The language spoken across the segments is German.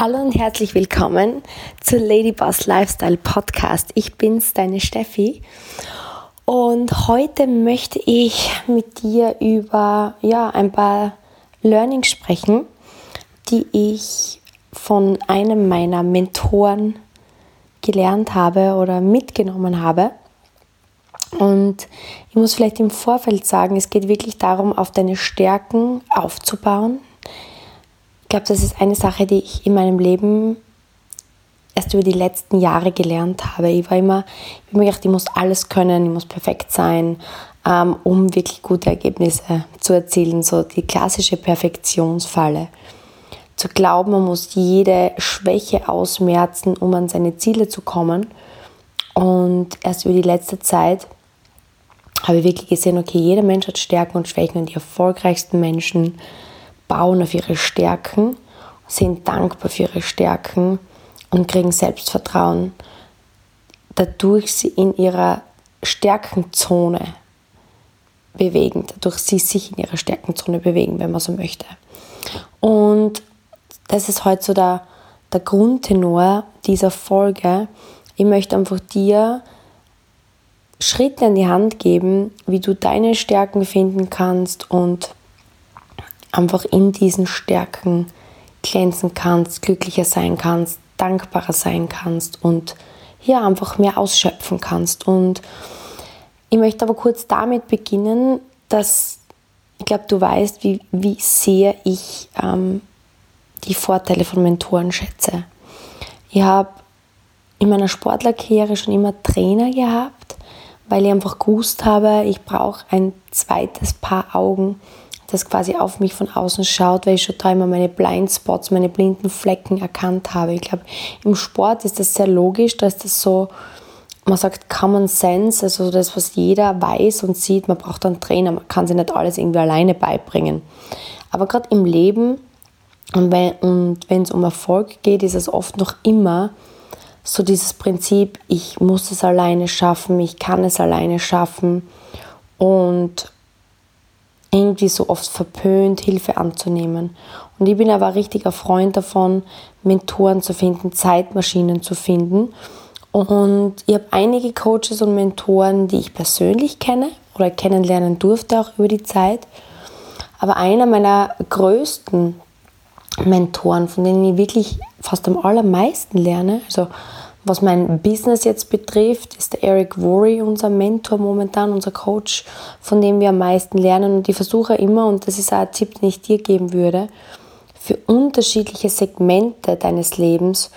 Hallo und herzlich willkommen zu Ladyboss Lifestyle Podcast. Ich bin's, deine Steffi. Und heute möchte ich mit dir über ja, ein paar Learnings sprechen, die ich von einem meiner Mentoren gelernt habe oder mitgenommen habe. Und ich muss vielleicht im Vorfeld sagen, es geht wirklich darum, auf deine Stärken aufzubauen, ich glaube, das ist eine Sache, die ich in meinem Leben erst über die letzten Jahre gelernt habe. Ich war immer, ich habe mir gedacht, ich muss alles können, ich muss perfekt sein, ähm, um wirklich gute Ergebnisse zu erzielen. So die klassische Perfektionsfalle. Zu glauben, man muss jede Schwäche ausmerzen, um an seine Ziele zu kommen. Und erst über die letzte Zeit habe ich wirklich gesehen, okay, jeder Mensch hat Stärken und Schwächen und die erfolgreichsten Menschen bauen auf ihre Stärken, sind dankbar für ihre Stärken und kriegen Selbstvertrauen, dadurch sie in ihrer Stärkenzone bewegen, dadurch sie sich in ihrer Stärkenzone bewegen, wenn man so möchte. Und das ist heute so der, der Grundtenor dieser Folge. Ich möchte einfach dir Schritte in die Hand geben, wie du deine Stärken finden kannst und einfach in diesen Stärken glänzen kannst, glücklicher sein kannst, dankbarer sein kannst und hier einfach mehr ausschöpfen kannst. Und ich möchte aber kurz damit beginnen, dass ich glaube, du weißt, wie, wie sehr ich ähm, die Vorteile von Mentoren schätze. Ich habe in meiner Sportlerkarriere schon immer Trainer gehabt, weil ich einfach gewusst habe, ich brauche ein zweites Paar Augen, das quasi auf mich von außen schaut, weil ich schon da immer meine Blindspots, meine blinden Flecken erkannt habe. Ich glaube, im Sport ist das sehr logisch, da ist das so, man sagt Common Sense, also das, was jeder weiß und sieht, man braucht einen Trainer, man kann sich nicht alles irgendwie alleine beibringen. Aber gerade im Leben und wenn es um Erfolg geht, ist es oft noch immer so dieses Prinzip, ich muss es alleine schaffen, ich kann es alleine schaffen und irgendwie so oft verpönt, Hilfe anzunehmen. Und ich bin aber ein richtiger Freund davon, Mentoren zu finden, Zeitmaschinen zu finden. Und ich habe einige Coaches und Mentoren, die ich persönlich kenne oder kennenlernen durfte auch über die Zeit. Aber einer meiner größten Mentoren, von denen ich wirklich fast am allermeisten lerne, also was mein Business jetzt betrifft, ist der Eric Worry unser Mentor momentan, unser Coach, von dem wir am meisten lernen. Und ich versuche immer, und das ist auch ein Tipp, den ich dir geben würde, für unterschiedliche Segmente deines Lebens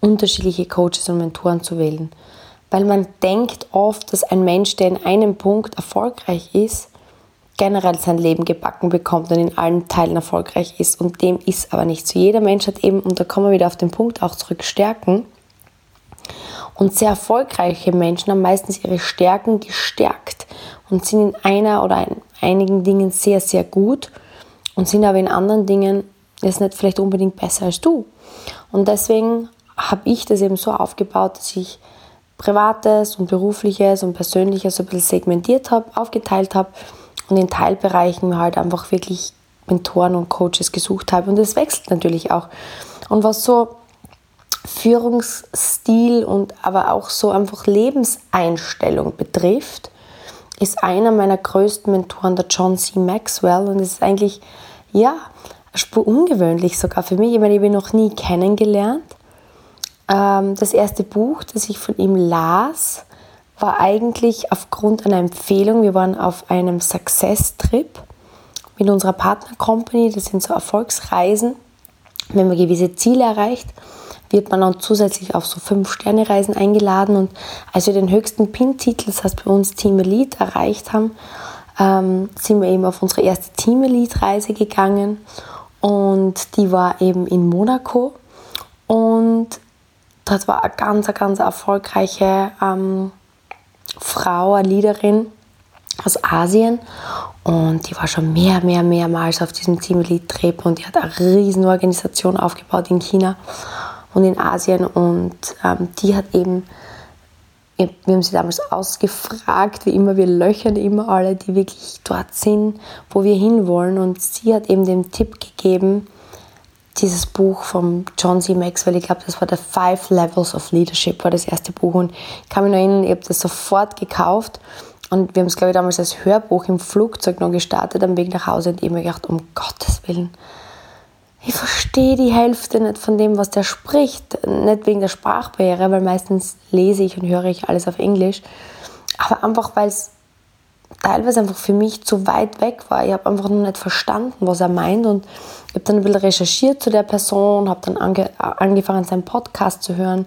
unterschiedliche Coaches und Mentoren zu wählen. Weil man denkt oft, dass ein Mensch, der in einem Punkt erfolgreich ist, generell sein Leben gebacken bekommt und in allen Teilen erfolgreich ist. Und dem ist aber nicht so. Jeder Mensch hat eben, und da kommen wir wieder auf den Punkt auch zurück, Stärken. Und sehr erfolgreiche Menschen haben meistens ihre Stärken gestärkt und sind in einer oder in einigen Dingen sehr, sehr gut und sind aber in anderen Dingen jetzt nicht vielleicht unbedingt besser als du. Und deswegen habe ich das eben so aufgebaut, dass ich Privates und Berufliches und Persönliches so ein bisschen segmentiert habe, aufgeteilt habe und in Teilbereichen halt einfach wirklich Mentoren und Coaches gesucht habe. Und das wechselt natürlich auch. Und was so Führungsstil und aber auch so einfach Lebenseinstellung betrifft, ist einer meiner größten Mentoren der John C. Maxwell und es ist eigentlich, ja, spur ungewöhnlich sogar für mich. Ich meine, ich habe ihn noch nie kennengelernt. Ähm, das erste Buch, das ich von ihm las, war eigentlich aufgrund einer Empfehlung. Wir waren auf einem Success-Trip mit unserer Partner-Company. Das sind so Erfolgsreisen, wenn man gewisse Ziele erreicht wird man dann zusätzlich auf so Fünf-Sterne-Reisen eingeladen. Und als wir den höchsten PIN-Titel, das heißt bei uns Team Elite, erreicht haben, ähm, sind wir eben auf unsere erste Team Elite-Reise gegangen. Und die war eben in Monaco. Und das war eine ganz, ganz erfolgreiche ähm, Frau, eine Leaderin aus Asien. Und die war schon mehr, mehr, mehrmals auf diesem Team Elite Trip und die hat eine riesen Organisation aufgebaut in China und in Asien. Und ähm, die hat eben, wir haben sie damals ausgefragt, wie immer, wir löchern immer alle, die wirklich dort sind, wo wir hinwollen. Und sie hat eben den Tipp gegeben, dieses Buch von John C. Maxwell, ich glaube, das war der Five Levels of Leadership, war das erste Buch. Und ich kann mich noch erinnern, ich habe das sofort gekauft. Und wir haben es, glaube ich, damals als Hörbuch im Flugzeug noch gestartet, am Weg nach Hause. Und ich habe mir gedacht, um Gottes Willen, ich verstehe die Hälfte nicht von dem, was der spricht. Nicht wegen der Sprachbarriere, weil meistens lese ich und höre ich alles auf Englisch. Aber einfach, weil es teilweise einfach für mich zu weit weg war. Ich habe einfach noch nicht verstanden, was er meint. Und ich habe dann ein bisschen recherchiert zu der Person, habe dann ange angefangen, seinen Podcast zu hören,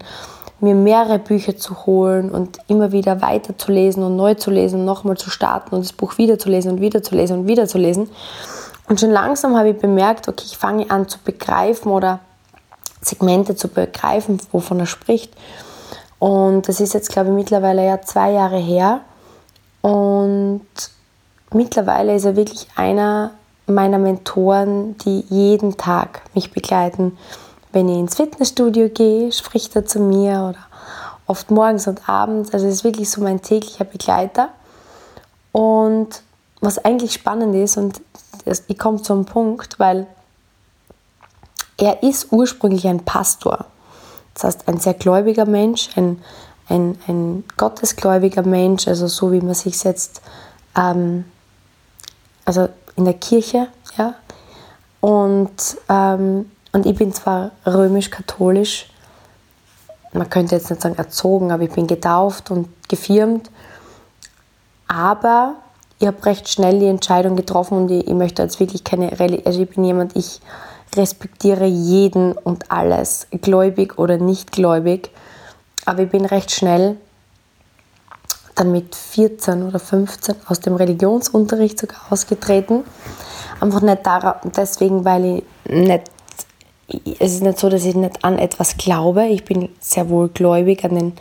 mir mehrere Bücher zu holen und immer wieder weiterzulesen und neu zu lesen und nochmal zu starten und das Buch wieder zu lesen und wieder zu lesen und wieder zu lesen. Und schon langsam habe ich bemerkt, okay, ich fange an zu begreifen oder Segmente zu begreifen, wovon er spricht. Und das ist jetzt, glaube ich, mittlerweile ja zwei Jahre her. Und mittlerweile ist er wirklich einer meiner Mentoren, die jeden Tag mich begleiten. Wenn ich ins Fitnessstudio gehe, spricht er zu mir oder oft morgens und abends. Also es ist wirklich so mein täglicher Begleiter. Und was eigentlich spannend ist, und ich komme zum Punkt, weil er ist ursprünglich ein Pastor. Das heißt, ein sehr gläubiger Mensch, ein, ein, ein gottesgläubiger Mensch, also so wie man sich jetzt, ähm, also in der Kirche, ja. Und, ähm, und ich bin zwar römisch-katholisch, man könnte jetzt nicht sagen erzogen, aber ich bin getauft und gefirmt, aber ich habe recht schnell die Entscheidung getroffen und ich, ich möchte jetzt wirklich keine Religion, also ich bin jemand, ich respektiere jeden und alles, gläubig oder nicht gläubig, aber ich bin recht schnell dann mit 14 oder 15 aus dem Religionsunterricht sogar ausgetreten. Einfach nicht deswegen, weil ich nicht, es ist nicht so, dass ich nicht an etwas glaube. Ich bin sehr wohl gläubig an den,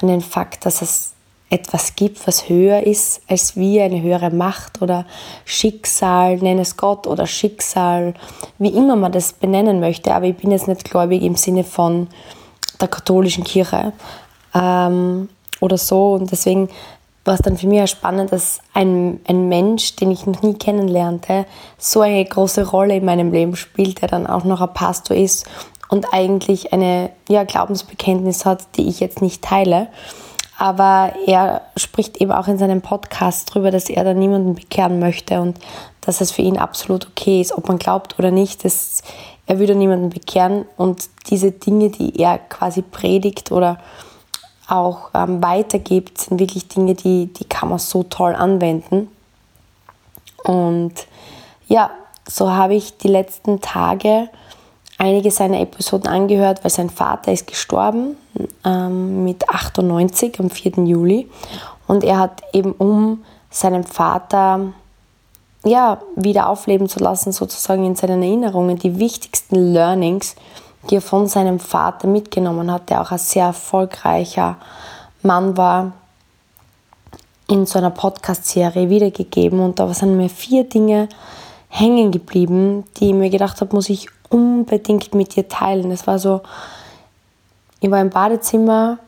an den Fakt, dass es etwas gibt, was höher ist als wir, eine höhere Macht oder Schicksal, nenn es Gott oder Schicksal, wie immer man das benennen möchte. Aber ich bin jetzt nicht gläubig im Sinne von der katholischen Kirche ähm, oder so. Und deswegen war es dann für mich auch spannend, dass ein, ein Mensch, den ich noch nie kennenlernte, so eine große Rolle in meinem Leben spielt, der dann auch noch ein Pastor ist und eigentlich eine ja, Glaubensbekenntnis hat, die ich jetzt nicht teile. Aber er spricht eben auch in seinem Podcast darüber, dass er da niemanden bekehren möchte und dass es für ihn absolut okay ist, ob man glaubt oder nicht. Das, er würde niemanden bekehren und diese Dinge, die er quasi predigt oder auch ähm, weitergibt, sind wirklich Dinge, die, die kann man so toll anwenden. Und ja, so habe ich die letzten Tage einige seiner Episoden angehört, weil sein Vater ist gestorben ähm, mit 98 am 4. Juli und er hat eben um seinen Vater ja, wieder aufleben zu lassen, sozusagen in seinen Erinnerungen, die wichtigsten Learnings, die er von seinem Vater mitgenommen hat, der auch ein sehr erfolgreicher Mann war, in so einer Podcast-Serie wiedergegeben. Und da sind mir vier Dinge hängen geblieben, die ich mir gedacht habe, muss ich unbedingt mit dir teilen. Es war so, ich war im Badezimmer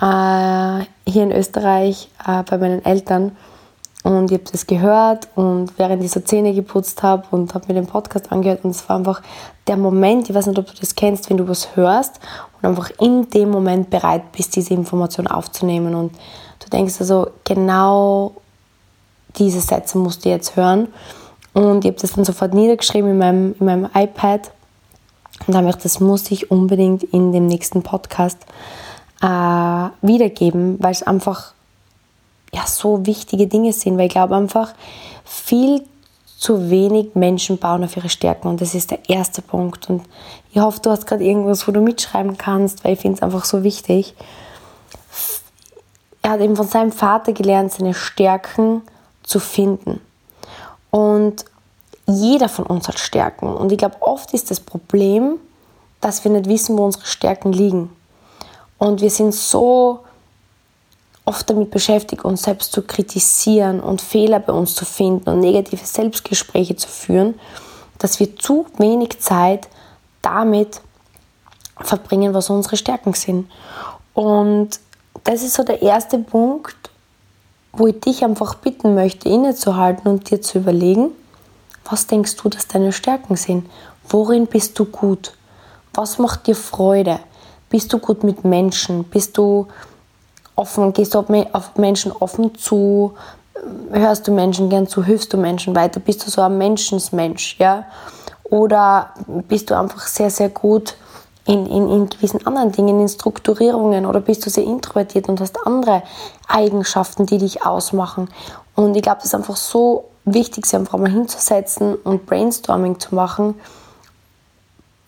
äh, hier in Österreich äh, bei meinen Eltern und ich habe das gehört und während ich so Zähne geputzt habe und habe mir den Podcast angehört und es war einfach der Moment, ich weiß nicht, ob du das kennst, wenn du was hörst und einfach in dem Moment bereit bist, diese Information aufzunehmen und du denkst also, genau diese Sätze musst du jetzt hören und ich habe das dann sofort niedergeschrieben in meinem, in meinem iPad und habe gedacht, das muss ich unbedingt in dem nächsten Podcast äh, wiedergeben, weil es einfach ja, so wichtige Dinge sind. Weil ich glaube einfach, viel zu wenig Menschen bauen auf ihre Stärken und das ist der erste Punkt. Und ich hoffe, du hast gerade irgendwas, wo du mitschreiben kannst, weil ich finde es einfach so wichtig. Er hat eben von seinem Vater gelernt, seine Stärken zu finden. Und jeder von uns hat Stärken. Und ich glaube, oft ist das Problem, dass wir nicht wissen, wo unsere Stärken liegen. Und wir sind so oft damit beschäftigt, uns selbst zu kritisieren und Fehler bei uns zu finden und negative Selbstgespräche zu führen, dass wir zu wenig Zeit damit verbringen, was unsere Stärken sind. Und das ist so der erste Punkt, wo ich dich einfach bitten möchte, innezuhalten und dir zu überlegen, was denkst du, dass deine Stärken sind? worin bist du gut? Was macht dir Freude? Bist du gut mit Menschen? Bist du offen? Gehst du auf Menschen offen zu? Hörst du Menschen gern zu? Hilfst du Menschen weiter? Bist du so ein Menschensmensch? Ja? Oder bist du einfach sehr, sehr gut in, in, in gewissen anderen Dingen, in Strukturierungen? Oder bist du sehr introvertiert und hast andere Eigenschaften, die dich ausmachen? Und ich glaube, das ist einfach so wichtig, sich einfach mal hinzusetzen und Brainstorming zu machen.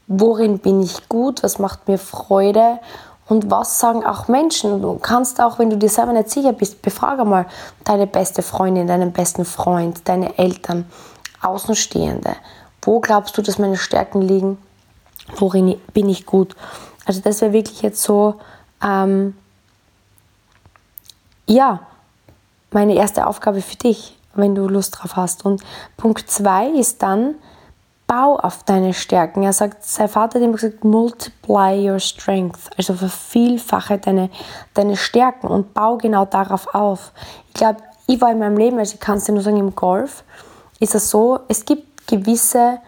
Worin bin ich gut? Was macht mir Freude? Und was sagen auch Menschen? Du kannst auch, wenn du dir selber nicht sicher bist, befrage mal deine beste Freundin, deinen besten Freund, deine Eltern, Außenstehende. Wo glaubst du, dass meine Stärken liegen? Worin bin ich gut? Also das wäre wirklich jetzt so, ähm, ja, meine erste Aufgabe für dich, wenn du Lust drauf hast. Und Punkt zwei ist dann, bau auf deine Stärken. Er sagt, sein Vater hat immer gesagt, multiply your strength. Also vervielfache deine, deine Stärken und bau genau darauf auf. Ich glaube, ich war in meinem Leben, also ich kann es dir nur sagen, im Golf, ist es so, es gibt gewisse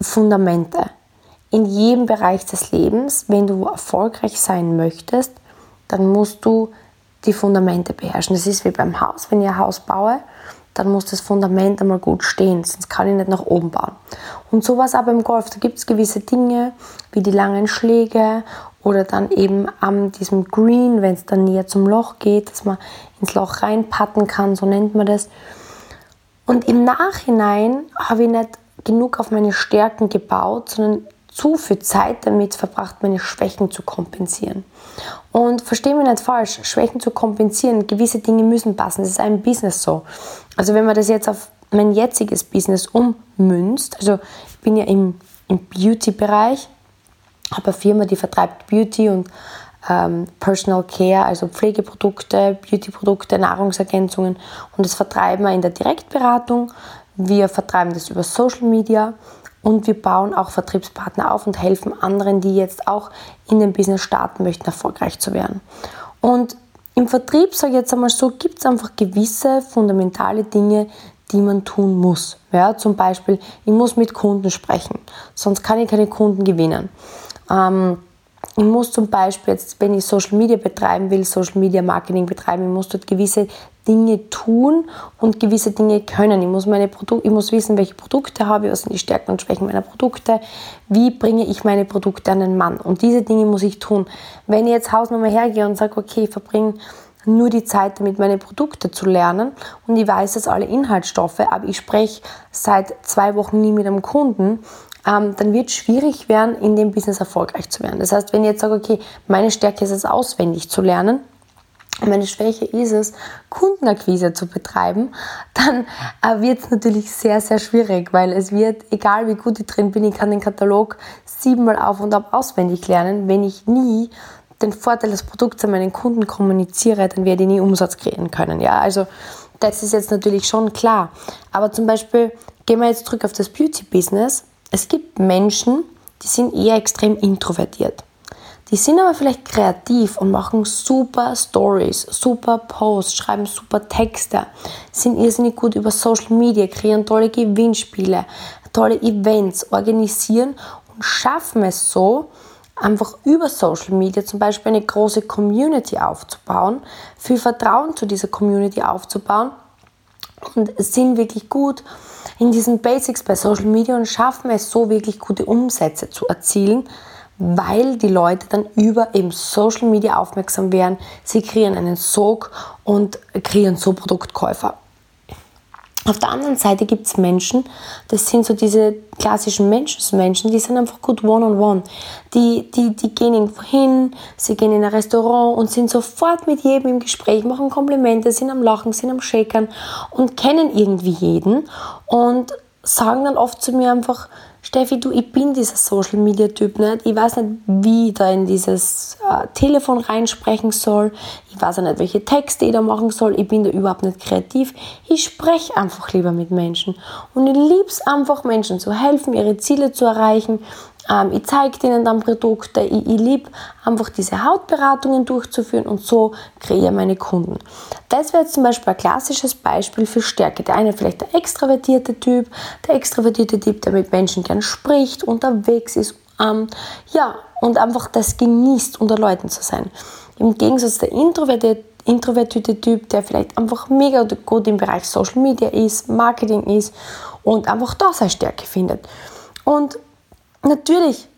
Fundamente. In jedem Bereich des Lebens, wenn du erfolgreich sein möchtest, dann musst du die Fundamente beherrschen. Das ist wie beim Haus. Wenn ich ein Haus baue, dann muss das Fundament einmal gut stehen, sonst kann ich nicht nach oben bauen. Und sowas aber im Golf, da gibt es gewisse Dinge, wie die langen Schläge oder dann eben an diesem Green, wenn es dann näher zum Loch geht, dass man ins Loch reinpatten kann, so nennt man das. Und im Nachhinein habe ich nicht genug auf meine Stärken gebaut, sondern zu viel Zeit damit verbracht, meine Schwächen zu kompensieren. Und verstehe mich nicht falsch, Schwächen zu kompensieren, gewisse Dinge müssen passen. Das ist ein Business so. Also wenn man das jetzt auf mein jetziges Business ummünzt, also ich bin ja im, im Beauty-Bereich, habe eine Firma, die vertreibt Beauty und ähm, Personal Care, also Pflegeprodukte, Beauty-Produkte, Nahrungsergänzungen und das vertreiben wir in der Direktberatung. Wir vertreiben das über Social Media und wir bauen auch Vertriebspartner auf und helfen anderen, die jetzt auch in dem Business starten möchten, erfolgreich zu werden. Und im Vertrieb, sage ich jetzt einmal so, gibt es einfach gewisse fundamentale Dinge, die man tun muss. Ja, zum Beispiel, ich muss mit Kunden sprechen, sonst kann ich keine Kunden gewinnen. Ähm, ich muss zum Beispiel jetzt, wenn ich Social Media betreiben will, Social Media Marketing betreiben, ich muss dort gewisse Dinge tun und gewisse Dinge können. Ich muss, meine ich muss wissen, welche Produkte habe ich, was sind die Stärken und Schwächen meiner Produkte, wie bringe ich meine Produkte an den Mann. Und diese Dinge muss ich tun. Wenn ich jetzt Hausnummer hergehe und sage, okay, ich verbringe nur die Zeit damit, meine Produkte zu lernen und ich weiß jetzt alle Inhaltsstoffe, aber ich spreche seit zwei Wochen nie mit einem Kunden, ähm, dann wird es schwierig werden, in dem Business erfolgreich zu werden. Das heißt, wenn ich jetzt sage, okay, meine Stärke ist es, auswendig zu lernen, meine Schwäche ist es, Kundenakquise zu betreiben, dann äh, wird es natürlich sehr, sehr schwierig, weil es wird, egal wie gut ich drin bin, ich kann den Katalog siebenmal auf und ab auswendig lernen. Wenn ich nie den Vorteil des Produkts an meinen Kunden kommuniziere, dann werde ich nie Umsatz kreieren können. Ja, also das ist jetzt natürlich schon klar. Aber zum Beispiel gehen wir jetzt zurück auf das Beauty-Business. Es gibt Menschen, die sind eher extrem introvertiert. Die sind aber vielleicht kreativ und machen super Stories, super Posts, schreiben super Texte, sind irrsinnig gut über Social Media, kreieren tolle Gewinnspiele, tolle Events, organisieren und schaffen es so, einfach über Social Media zum Beispiel eine große Community aufzubauen, viel Vertrauen zu dieser Community aufzubauen und sind wirklich gut in diesen Basics bei Social Media und schaffen es so wirklich gute Umsätze zu erzielen, weil die Leute dann über eben Social Media aufmerksam werden. Sie kreieren einen Sog und kreieren so Produktkäufer. Auf der anderen Seite gibt es Menschen, das sind so diese klassischen Menschen, die sind einfach gut one-on-one. -on -one. Die, die, die gehen irgendwo hin, sie gehen in ein Restaurant und sind sofort mit jedem im Gespräch, machen Komplimente, sind am Lachen, sind am Shakern und kennen irgendwie jeden und sagen dann oft zu mir einfach, Steffi, du, ich bin dieser Social Media Typ nicht. Ich weiß nicht, wie ich da in dieses äh, Telefon reinsprechen soll. Ich weiß auch nicht, welche Texte ich da machen soll. Ich bin da überhaupt nicht kreativ. Ich spreche einfach lieber mit Menschen. Und ich liebe es einfach, Menschen zu helfen, ihre Ziele zu erreichen. Ähm, ich zeige denen dann Produkte. Ich, ich liebe einfach diese Hautberatungen durchzuführen und so kreiere meine Kunden. Das wäre jetzt zum Beispiel ein klassisches Beispiel für Stärke. Der eine vielleicht der extravertierte Typ, der extravertierte Typ, der mit Menschen gern spricht, unterwegs ist, ähm, ja, und einfach das genießt, unter Leuten zu sein. Im Gegensatz der introvertierte, introvertierte Typ, der vielleicht einfach mega gut im Bereich Social Media ist, Marketing ist und einfach da seine Stärke findet. Und natürlich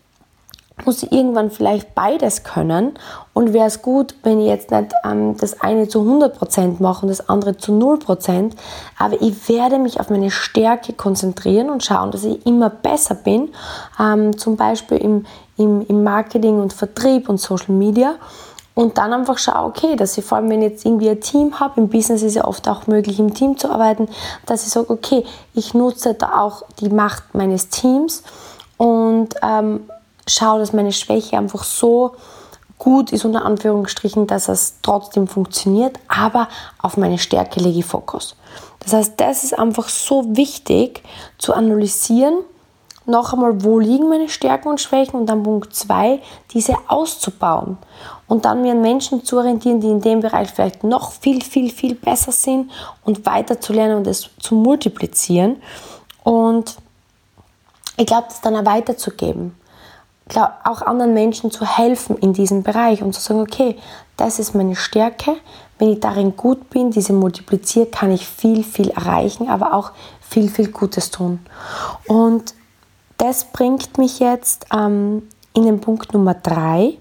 muss ich irgendwann vielleicht beides können. Und wäre es gut, wenn ich jetzt nicht ähm, das eine zu 100% mache und das andere zu 0%, aber ich werde mich auf meine Stärke konzentrieren und schauen, dass ich immer besser bin, ähm, zum Beispiel im, im, im Marketing und Vertrieb und Social Media. Und dann einfach schaue, okay, dass ich vor allem, wenn ich jetzt irgendwie ein Team habe, im Business ist ja oft auch möglich, im Team zu arbeiten, dass ich sage, okay, ich nutze da auch die Macht meines Teams und ähm, schaue, dass meine Schwäche einfach so gut ist, unter Anführungsstrichen, dass es trotzdem funktioniert, aber auf meine Stärke lege ich Fokus. Das heißt, das ist einfach so wichtig zu analysieren, noch einmal, wo liegen meine Stärken und Schwächen und dann Punkt 2, diese auszubauen und dann mir an Menschen zu orientieren, die in dem Bereich vielleicht noch viel, viel, viel besser sind und weiter zu lernen und es zu multiplizieren und ich glaube, das dann auch weiterzugeben. Ich glaube, auch anderen Menschen zu helfen in diesem Bereich und zu sagen, okay, das ist meine Stärke. Wenn ich darin gut bin, diese multipliziere, kann ich viel, viel erreichen, aber auch viel, viel Gutes tun. Und das bringt mich jetzt ähm, in den Punkt Nummer drei.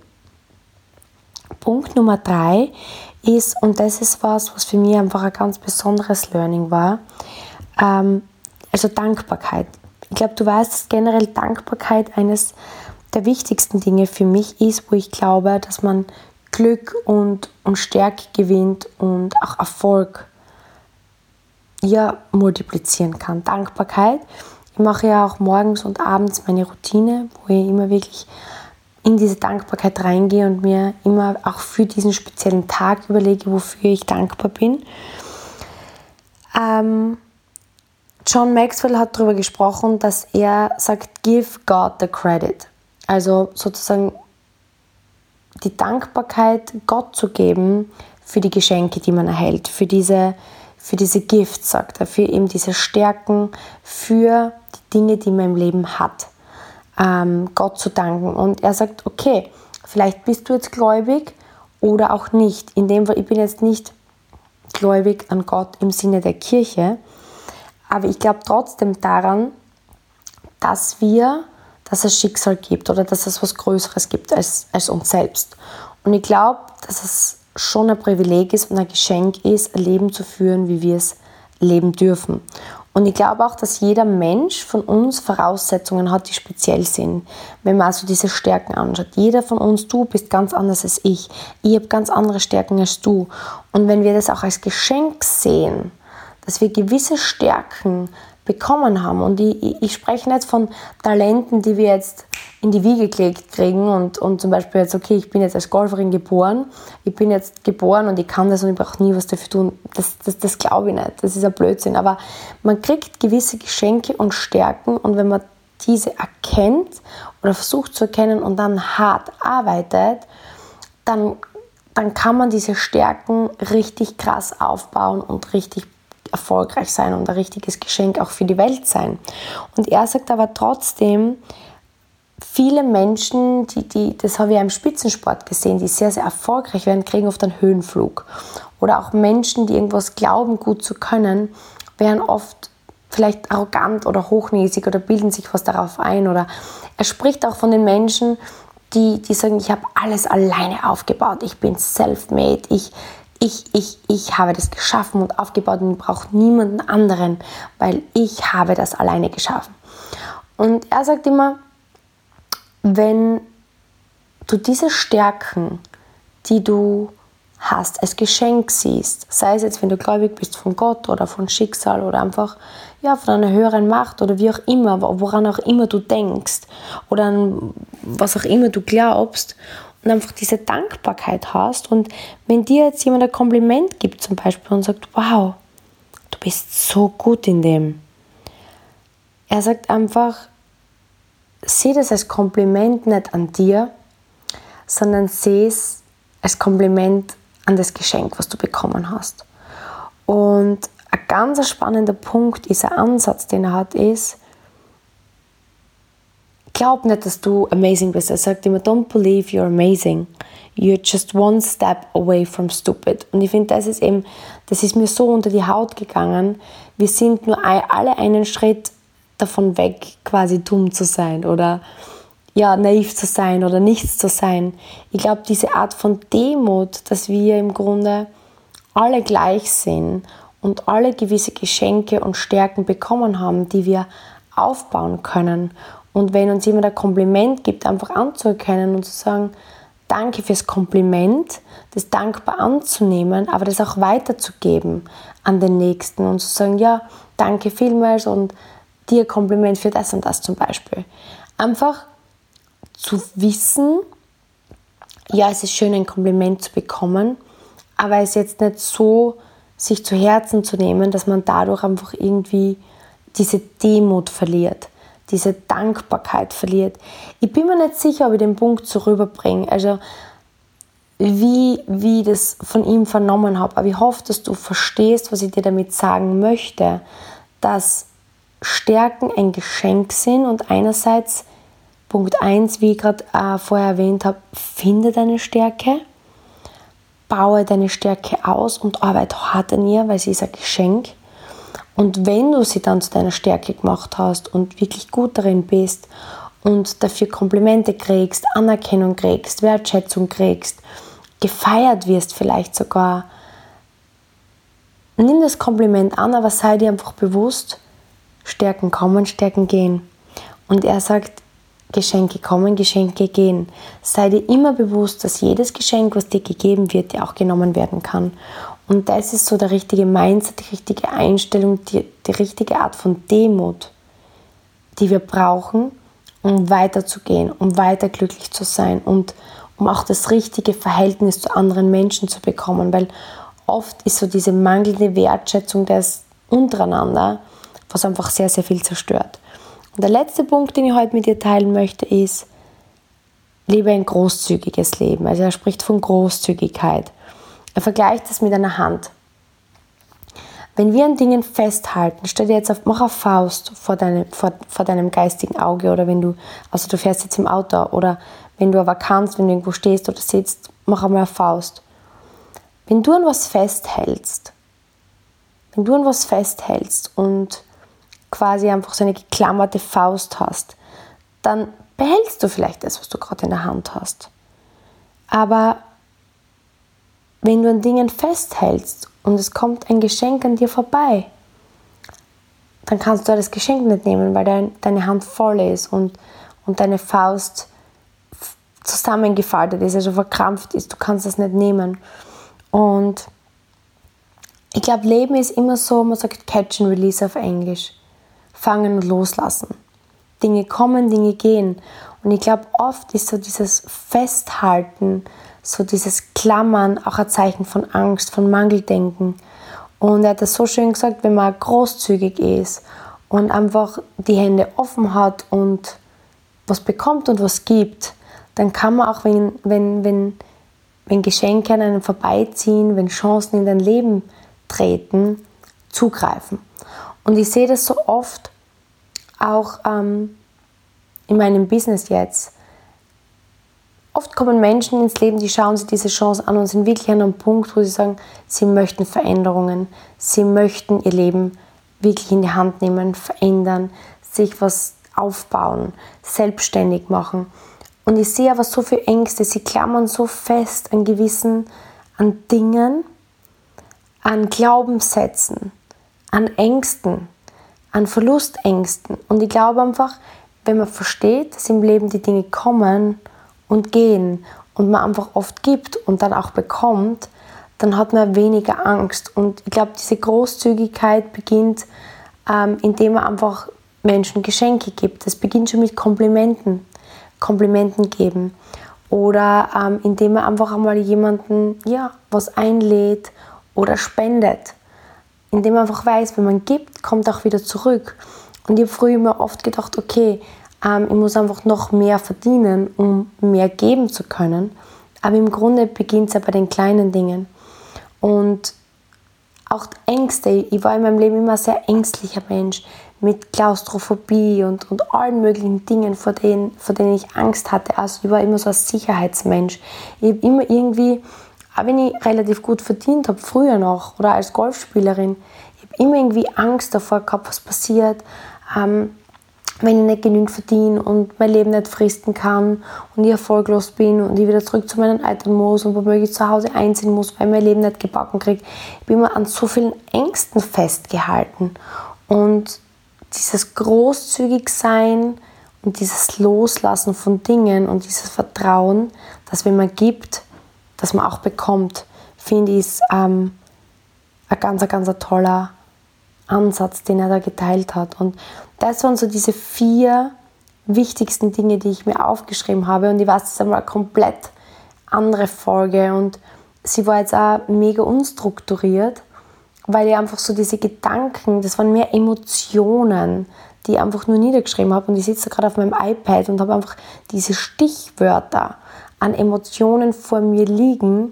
Punkt Nummer drei ist, und das ist was, was für mich einfach ein ganz besonderes Learning war, ähm, also Dankbarkeit. Ich glaube, du weißt, dass generell Dankbarkeit eines der wichtigsten Dinge für mich ist, wo ich glaube, dass man Glück und, und Stärke gewinnt und auch Erfolg ja, multiplizieren kann. Dankbarkeit ich mache ja auch morgens und abends meine Routine, wo ich immer wirklich in diese Dankbarkeit reingehe und mir immer auch für diesen speziellen Tag überlege, wofür ich dankbar bin. Ähm, John Maxwell hat darüber gesprochen, dass er sagt, give God the credit. Also sozusagen die Dankbarkeit Gott zu geben für die Geschenke, die man erhält, für diese, für diese Gifts, sagt er, für eben diese Stärken, für Dinge, die man im Leben hat, ähm, Gott zu danken. Und er sagt, okay, vielleicht bist du jetzt gläubig oder auch nicht. In dem Fall, ich bin jetzt nicht gläubig an Gott im Sinne der Kirche, aber ich glaube trotzdem daran, dass wir, dass es Schicksal gibt oder dass es was Größeres gibt als, als uns selbst. Und ich glaube, dass es schon ein Privileg ist und ein Geschenk ist, ein Leben zu führen, wie wir es leben dürfen. Und ich glaube auch, dass jeder Mensch von uns Voraussetzungen hat, die speziell sind. Wenn man also diese Stärken anschaut. Jeder von uns, du bist ganz anders als ich. Ich habe ganz andere Stärken als du. Und wenn wir das auch als Geschenk sehen, dass wir gewisse Stärken bekommen haben. Und ich, ich, spreche nicht von Talenten, die wir jetzt in die Wiege gelegt kriegen und, und zum Beispiel jetzt, okay, ich bin jetzt als Golferin geboren, ich bin jetzt geboren und ich kann das und ich brauche nie was dafür tun. Das, das, das glaube ich nicht. Das ist ein Blödsinn. Aber man kriegt gewisse Geschenke und Stärken und wenn man diese erkennt oder versucht zu erkennen und dann hart arbeitet, dann, dann kann man diese Stärken richtig krass aufbauen und richtig erfolgreich sein und ein richtiges Geschenk auch für die Welt sein. Und er sagt aber trotzdem, viele Menschen, die, die, das habe ich im Spitzensport gesehen, die sehr, sehr erfolgreich werden, kriegen oft einen Höhenflug. Oder auch Menschen, die irgendwas glauben, gut zu können, werden oft vielleicht arrogant oder hochnäsig oder bilden sich was darauf ein. Oder er spricht auch von den Menschen, die, die sagen, ich habe alles alleine aufgebaut, ich bin self-made, ich, ich, ich, ich habe das geschaffen und aufgebaut und brauche niemanden anderen, weil ich habe das alleine geschaffen. Und er sagt immer, wenn du diese Stärken, die du hast, als Geschenk siehst, sei es jetzt, wenn du gläubig bist von Gott oder von Schicksal oder einfach ja, von einer höheren Macht oder wie auch immer, woran auch immer du denkst oder an was auch immer du glaubst und einfach diese Dankbarkeit hast. Und wenn dir jetzt jemand ein Kompliment gibt zum Beispiel und sagt, wow, du bist so gut in dem. Er sagt einfach, sieh das als Kompliment nicht an dir, sondern sieh es als Kompliment an das Geschenk, was du bekommen hast. Und ein ganz spannender Punkt, dieser Ansatz, den er hat, ist, glaub nicht, dass du amazing bist. Er sagt immer, don't believe you're amazing. You're just one step away from stupid. Und ich finde, das ist eben, das ist mir so unter die Haut gegangen. Wir sind nur alle einen Schritt davon weg, quasi dumm zu sein oder ja, naiv zu sein oder nichts zu sein. Ich glaube, diese Art von Demut, dass wir im Grunde alle gleich sind und alle gewisse Geschenke und Stärken bekommen haben, die wir aufbauen können. Und wenn uns jemand ein Kompliment gibt, einfach anzuerkennen und zu sagen, danke fürs Kompliment, das dankbar anzunehmen, aber das auch weiterzugeben an den Nächsten und zu sagen, ja, danke vielmals und dir Kompliment für das und das zum Beispiel. Einfach zu wissen, ja, es ist schön, ein Kompliment zu bekommen, aber es jetzt nicht so sich zu Herzen zu nehmen, dass man dadurch einfach irgendwie diese Demut verliert, diese Dankbarkeit verliert. Ich bin mir nicht sicher, ob ich den Punkt so rüberbringe, also wie, wie ich das von ihm vernommen habe, aber ich hoffe, dass du verstehst, was ich dir damit sagen möchte, dass Stärken ein Geschenk sind und einerseits Punkt 1, wie ich gerade äh, vorher erwähnt habe, finde deine Stärke, baue deine Stärke aus und arbeite hart an ihr, weil sie ist ein Geschenk. Und wenn du sie dann zu deiner Stärke gemacht hast und wirklich gut darin bist und dafür Komplimente kriegst, Anerkennung kriegst, Wertschätzung kriegst, gefeiert wirst vielleicht sogar, nimm das Kompliment an, aber sei dir einfach bewusst, Stärken kommen, Stärken gehen. Und er sagt, Geschenke kommen, Geschenke gehen. Sei dir immer bewusst, dass jedes Geschenk, was dir gegeben wird, dir auch genommen werden kann. Und das ist so der richtige Mindset, die richtige Einstellung, die, die richtige Art von Demut, die wir brauchen, um weiterzugehen, um weiter glücklich zu sein und um auch das richtige Verhältnis zu anderen Menschen zu bekommen. Weil oft ist so diese mangelnde Wertschätzung des untereinander, was einfach sehr, sehr viel zerstört. Und der letzte Punkt, den ich heute mit dir teilen möchte, ist, lebe ein großzügiges Leben. Also er spricht von Großzügigkeit. Er vergleicht das mit einer Hand. Wenn wir an Dingen festhalten, stell dir jetzt auf, mach auf Faust vor, deine, vor, vor deinem geistigen Auge oder wenn du, also du fährst jetzt im Auto oder wenn du aber kannst, wenn du irgendwo stehst oder sitzt, mach einmal auf Faust. Wenn du an was festhältst, wenn du an was festhältst und quasi einfach so eine geklammerte Faust hast, dann behältst du vielleicht das, was du gerade in der Hand hast. Aber wenn du an Dingen festhältst und es kommt ein Geschenk an dir vorbei, dann kannst du das Geschenk nicht nehmen, weil dein, deine Hand voll ist und, und deine Faust zusammengefaltet ist, also verkrampft ist. Du kannst das nicht nehmen. Und ich glaube, Leben ist immer so, man sagt Catch and Release auf Englisch fangen und loslassen. Dinge kommen, Dinge gehen. Und ich glaube, oft ist so dieses Festhalten, so dieses Klammern auch ein Zeichen von Angst, von Mangeldenken. Und er hat das so schön gesagt, wenn man großzügig ist und einfach die Hände offen hat und was bekommt und was gibt, dann kann man auch, wenn, wenn, wenn, wenn Geschenke an einem vorbeiziehen, wenn Chancen in dein Leben treten, zugreifen. Und ich sehe das so oft, auch ähm, in meinem Business jetzt. Oft kommen Menschen ins Leben, die schauen sich diese Chance an und sind wirklich an einem Punkt, wo sie sagen, sie möchten Veränderungen, sie möchten ihr Leben wirklich in die Hand nehmen, verändern, sich was aufbauen, selbstständig machen. Und ich sehe aber so viele Ängste, sie klammern so fest an gewissen, an Dingen, an Glaubenssätzen, an Ängsten, an Verlustängsten. Und ich glaube einfach, wenn man versteht, dass im Leben die Dinge kommen und gehen und man einfach oft gibt und dann auch bekommt, dann hat man weniger Angst. Und ich glaube, diese Großzügigkeit beginnt, ähm, indem man einfach Menschen Geschenke gibt. Das beginnt schon mit Komplimenten, Komplimenten geben. Oder ähm, indem man einfach einmal jemanden ja, was einlädt oder spendet indem man einfach weiß, wenn man gibt, kommt auch wieder zurück. Und ich habe früher immer oft gedacht, okay, ähm, ich muss einfach noch mehr verdienen, um mehr geben zu können. Aber im Grunde beginnt es ja bei den kleinen Dingen. Und auch Ängste, ich war in meinem Leben immer ein sehr ängstlicher Mensch mit Klaustrophobie und, und allen möglichen Dingen, vor denen, vor denen ich Angst hatte. Also ich war immer so ein Sicherheitsmensch. Ich habe immer irgendwie, auch wenn ich relativ gut verdient habe, früher noch oder als Golfspielerin, ich habe immer irgendwie Angst davor gehabt, was passiert. Ähm, wenn ich nicht genügend verdiene und mein Leben nicht fristen kann und ich erfolglos bin und ich wieder zurück zu meinen Eltern muss und womöglich zu Hause einziehen muss, weil mein Leben nicht gebacken kriegt. Ich bin immer an so vielen Ängsten festgehalten. Und dieses großzügig sein und dieses Loslassen von Dingen und dieses Vertrauen, dass wenn man gibt, dass man auch bekommt, finde ich ähm, ein ganz, ganz toller Ansatz, den er da geteilt hat. Und das waren so diese vier wichtigsten Dinge, die ich mir aufgeschrieben habe. Und ich weiß, das ist einmal eine komplett andere Folge und sie war jetzt auch mega unstrukturiert, weil ich einfach so diese Gedanken, das waren mehr Emotionen, die ich einfach nur niedergeschrieben habe. Und ich sitze gerade auf meinem iPad und habe einfach diese Stichwörter an Emotionen vor mir liegen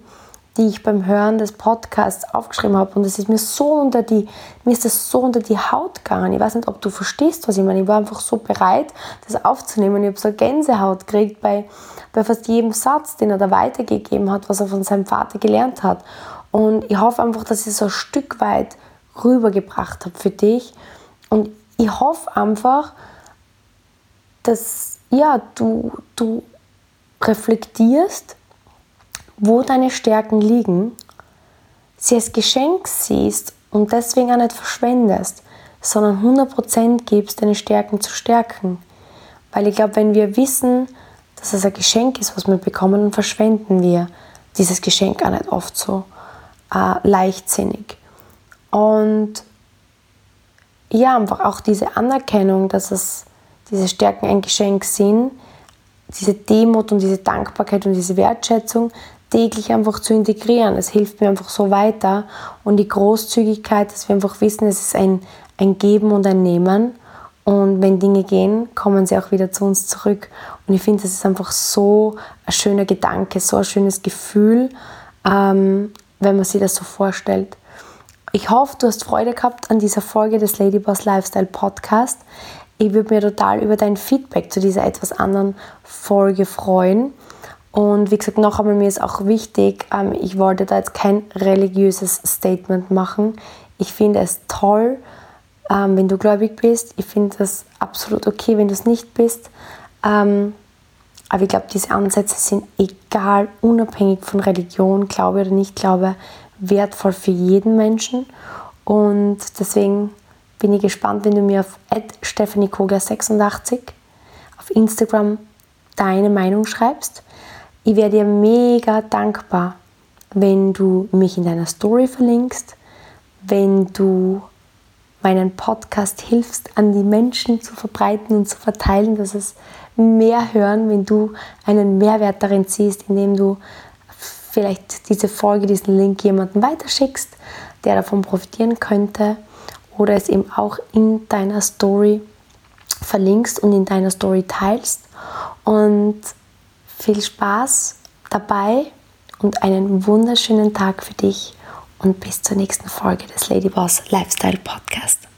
die ich beim Hören des Podcasts aufgeschrieben habe. Und es ist mir so unter die, mir ist das so unter die Haut gegangen. Ich weiß nicht, ob du verstehst, was ich meine. Ich war einfach so bereit, das aufzunehmen. Ich habe so Gänsehaut gekriegt bei, bei fast jedem Satz, den er da weitergegeben hat, was er von seinem Vater gelernt hat. Und ich hoffe einfach, dass ich so ein Stück weit rübergebracht habe für dich. Und ich hoffe einfach, dass ja, du, du reflektierst, wo deine Stärken liegen, sie als Geschenk siehst und deswegen auch nicht verschwendest, sondern 100% gibst, deine Stärken zu stärken. Weil ich glaube, wenn wir wissen, dass es ein Geschenk ist, was wir bekommen, dann verschwenden wir dieses Geschenk auch nicht oft so äh, leichtsinnig. Und ja, einfach auch diese Anerkennung, dass es diese Stärken ein Geschenk sind, diese Demut und diese Dankbarkeit und diese Wertschätzung, täglich einfach zu integrieren. Es hilft mir einfach so weiter. Und die Großzügigkeit, dass wir einfach wissen, es ist ein, ein Geben und ein Nehmen. Und wenn Dinge gehen, kommen sie auch wieder zu uns zurück. Und ich finde, das ist einfach so ein schöner Gedanke, so ein schönes Gefühl, ähm, wenn man sich das so vorstellt. Ich hoffe, du hast Freude gehabt an dieser Folge des Ladyboss Lifestyle Podcast. Ich würde mir total über dein Feedback zu dieser etwas anderen Folge freuen. Und wie gesagt, noch einmal, mir ist auch wichtig, ähm, ich wollte da jetzt kein religiöses Statement machen. Ich finde es toll, ähm, wenn du gläubig bist. Ich finde es absolut okay, wenn du es nicht bist. Ähm, aber ich glaube, diese Ansätze sind egal, unabhängig von Religion, Glaube oder Nicht-Glaube, wertvoll für jeden Menschen. Und deswegen bin ich gespannt, wenn du mir auf stephaniekogler86 auf Instagram deine Meinung schreibst. Ich wäre dir mega dankbar, wenn du mich in deiner Story verlinkst, wenn du meinen Podcast hilfst, an die Menschen zu verbreiten und zu verteilen, dass es mehr hören, wenn du einen Mehrwert darin siehst, indem du vielleicht diese Folge, diesen Link jemandem weiterschickst, der davon profitieren könnte oder es eben auch in deiner Story verlinkst und in deiner Story teilst. Und viel Spaß dabei und einen wunderschönen Tag für dich und bis zur nächsten Folge des Ladyboss Lifestyle Podcast.